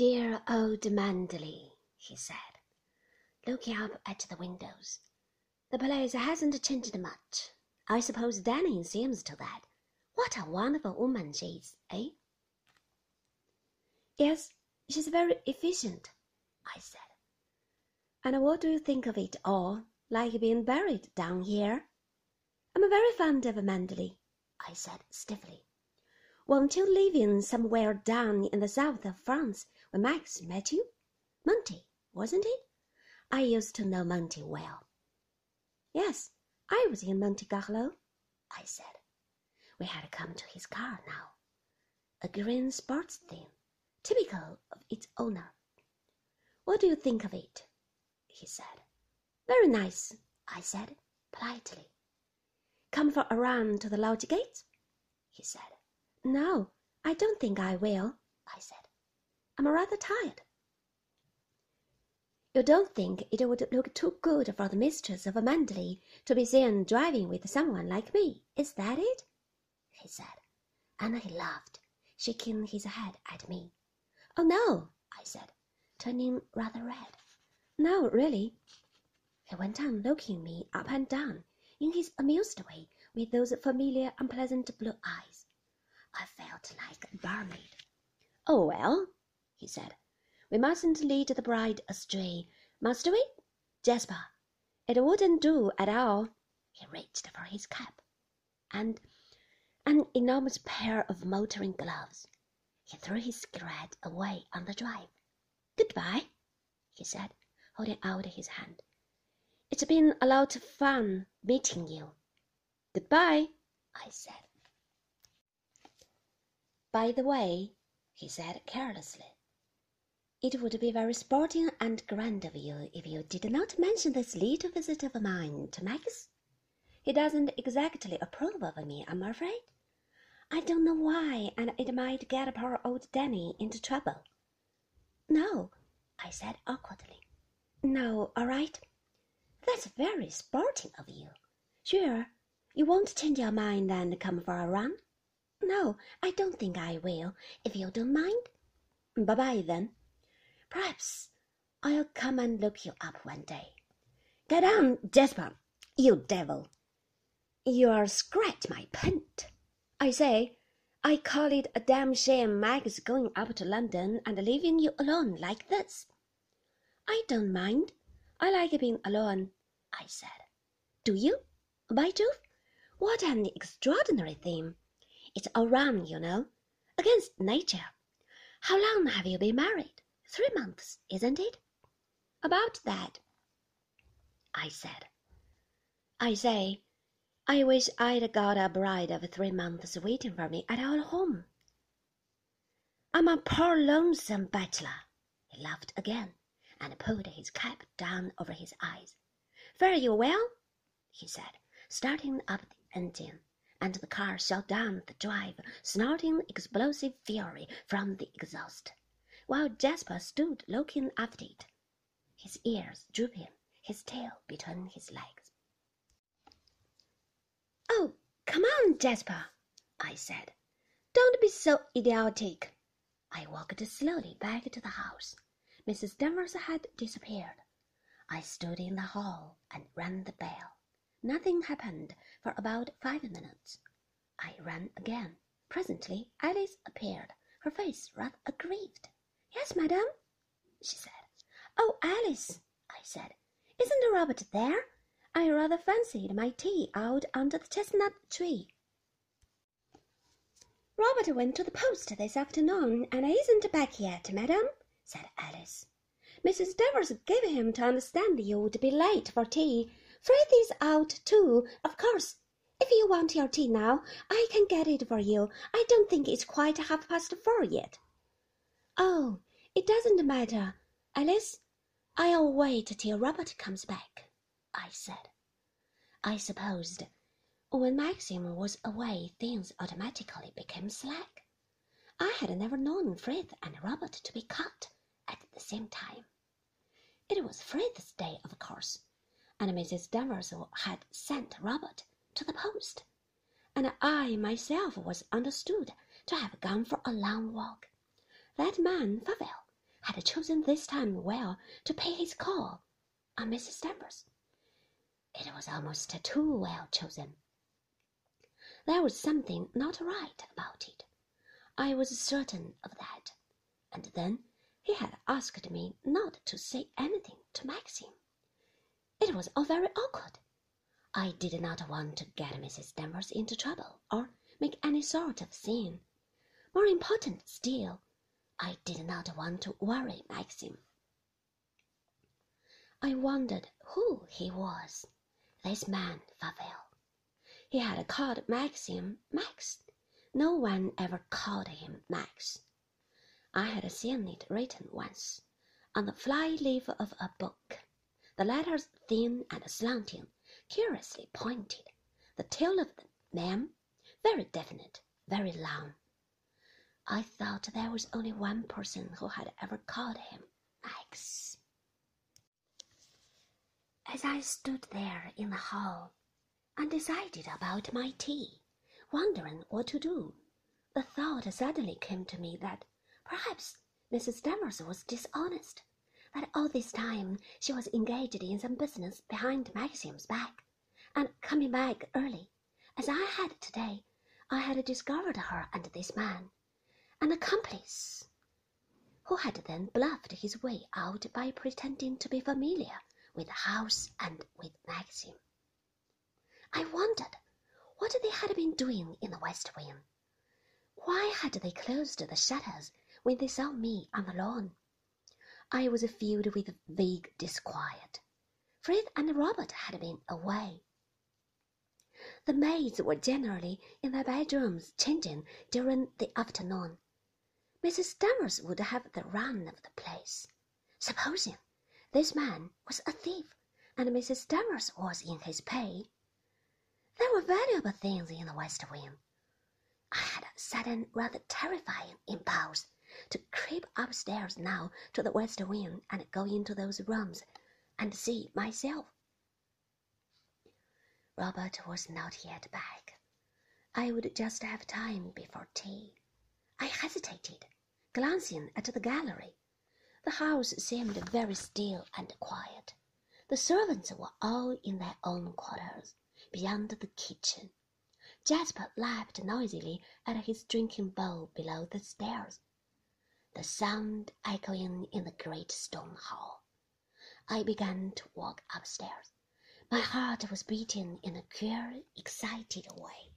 Dear old Manderley, he said, looking up at the windows. The place hasn't changed much. I suppose Danny seems to that. What a wonderful woman she is, eh? Yes, she's very efficient, I said. And what do you think of it all, like being buried down here? I'm a very fond of Manderley, I said stiffly. Weren't you living somewhere down in the south of France when Max met you? Monte, wasn't it? I used to know Monte well. Yes, I was in Monte Carlo, I said. We had come to his car now. A green sports thing, typical of its owner. What do you think of it? he said. Very nice, I said politely. Come for a run to the lodge gate, he said. No, I don't think I will, I said. I'm rather tired. You don't think it would look too good for the mistress of a Manderley to be seen driving with someone like me, is that it? he said, and he laughed, shaking his head at me. Oh, no, I said, turning rather red. No, really. He went on looking me up and down in his amused way with those familiar unpleasant blue eyes. I felt like a barmaid. Oh, well, he said, we mustn't lead the bride astray, must we, Jasper? It wouldn't do at all. He reached for his cap and an enormous pair of motoring gloves. He threw his cigarette away on the drive. Goodbye, he said, holding out his hand. It's been a lot of fun meeting you. Goodbye, I said. By the way, he said carelessly, it would be very sporting and grand of you if you did not mention this little visit of mine to Max. He doesn't exactly approve of me, I'm afraid. I don't know why, and it might get poor old Danny into trouble. No, I said awkwardly. No, all right. That's very sporting of you. Sure, you won't change your mind and come for a run? No, I don't think I will, if you don't mind. Bye bye then. Perhaps I'll come and look you up one day. Get on, Jasper, you devil. You'll scratch my paint. I say, I call it a damn shame Max going up to London and leaving you alone like this. I don't mind. I like being alone, I said. Do you? By Jove, what an extraordinary theme. It's all wrong, you know. Against nature. How long have you been married? Three months, isn't it? About that, I said. I say, I wish I'd got a bride of three months waiting for me at our home. I'm a poor lonesome bachelor. He laughed again and pulled his cap down over his eyes. Fare you well, he said, starting up the engine and the car shot down the drive, snorting explosive fury from the exhaust, while Jasper stood looking after it, his ears drooping, his tail between his legs. Oh, come on, Jasper, I said. Don't be so idiotic. I walked slowly back to the house. Mrs. Danvers had disappeared. I stood in the hall and rang the bell. Nothing happened for about five minutes. I ran again. Presently Alice appeared, her face rather aggrieved. Yes, madam, she said. Oh, Alice, I said, isn't Robert there? I rather fancied my tea out under the chestnut tree. Robert went to the post this afternoon and isn't back yet, madam, said Alice. Mrs. Danvers gave him to understand you would be late for tea. Is out too, of course. If you want your tea now, I can get it for you. I don't think it's quite half past four yet. Oh, it doesn't matter, Alice. I'll wait till Robert comes back, I said. I supposed when Maxim was away things automatically became slack. I had never known Frith and Robert to be cut at the same time. It was Frith's day, of course, and Mrs. Danvers had sent Robert to the post, and I myself was understood to have gone for a long walk. That man, Favell, had chosen this time well to pay his call on Mrs. Danvers. It was almost too well chosen. There was something not right about it. I was certain of that. And then he had asked me not to say anything to Maxim. It was all very awkward. I did not want to get Mrs. Danvers into trouble or make any sort of scene. More important still, I did not want to worry Maxim. I wondered who he was, this man Favell. He had called Maxim Max. No one ever called him Max. I had seen it written once on the fly leaf of a book, the letters thin and slanting, curiously pointed, the tail of the name very definite, very long. I thought there was only one person who had ever called him Max. As I stood there in the hall, undecided about my tea, wondering what to do, the thought suddenly came to me that perhaps Mrs. Danvers was dishonest, that all this time she was engaged in some business behind Maxim's back, and coming back early, as I had today, I had discovered her and this man an accomplice, who had then bluffed his way out by pretending to be familiar with the house and with Maxim. I wondered what they had been doing in the west wing. Why had they closed the shutters when they saw me on the lawn? I was filled with vague disquiet. Frith and Robert had been away. The maids were generally in their bedrooms changing during the afternoon. Mrs. Danvers would have the run of the place. Supposing this man was a thief and Mrs. Danvers was in his pay, there were valuable things in the West Wing. I had a sudden, rather terrifying impulse to creep upstairs now to the West Wing and go into those rooms and see myself. Robert was not yet back. I would just have time before tea. I hesitated, glancing at the gallery. The house seemed very still and quiet. The servants were all in their own quarters, beyond the kitchen. Jasper laughed noisily at his drinking bowl below the stairs, the sound echoing in the great stone hall. I began to walk upstairs. My heart was beating in a queer, excited way.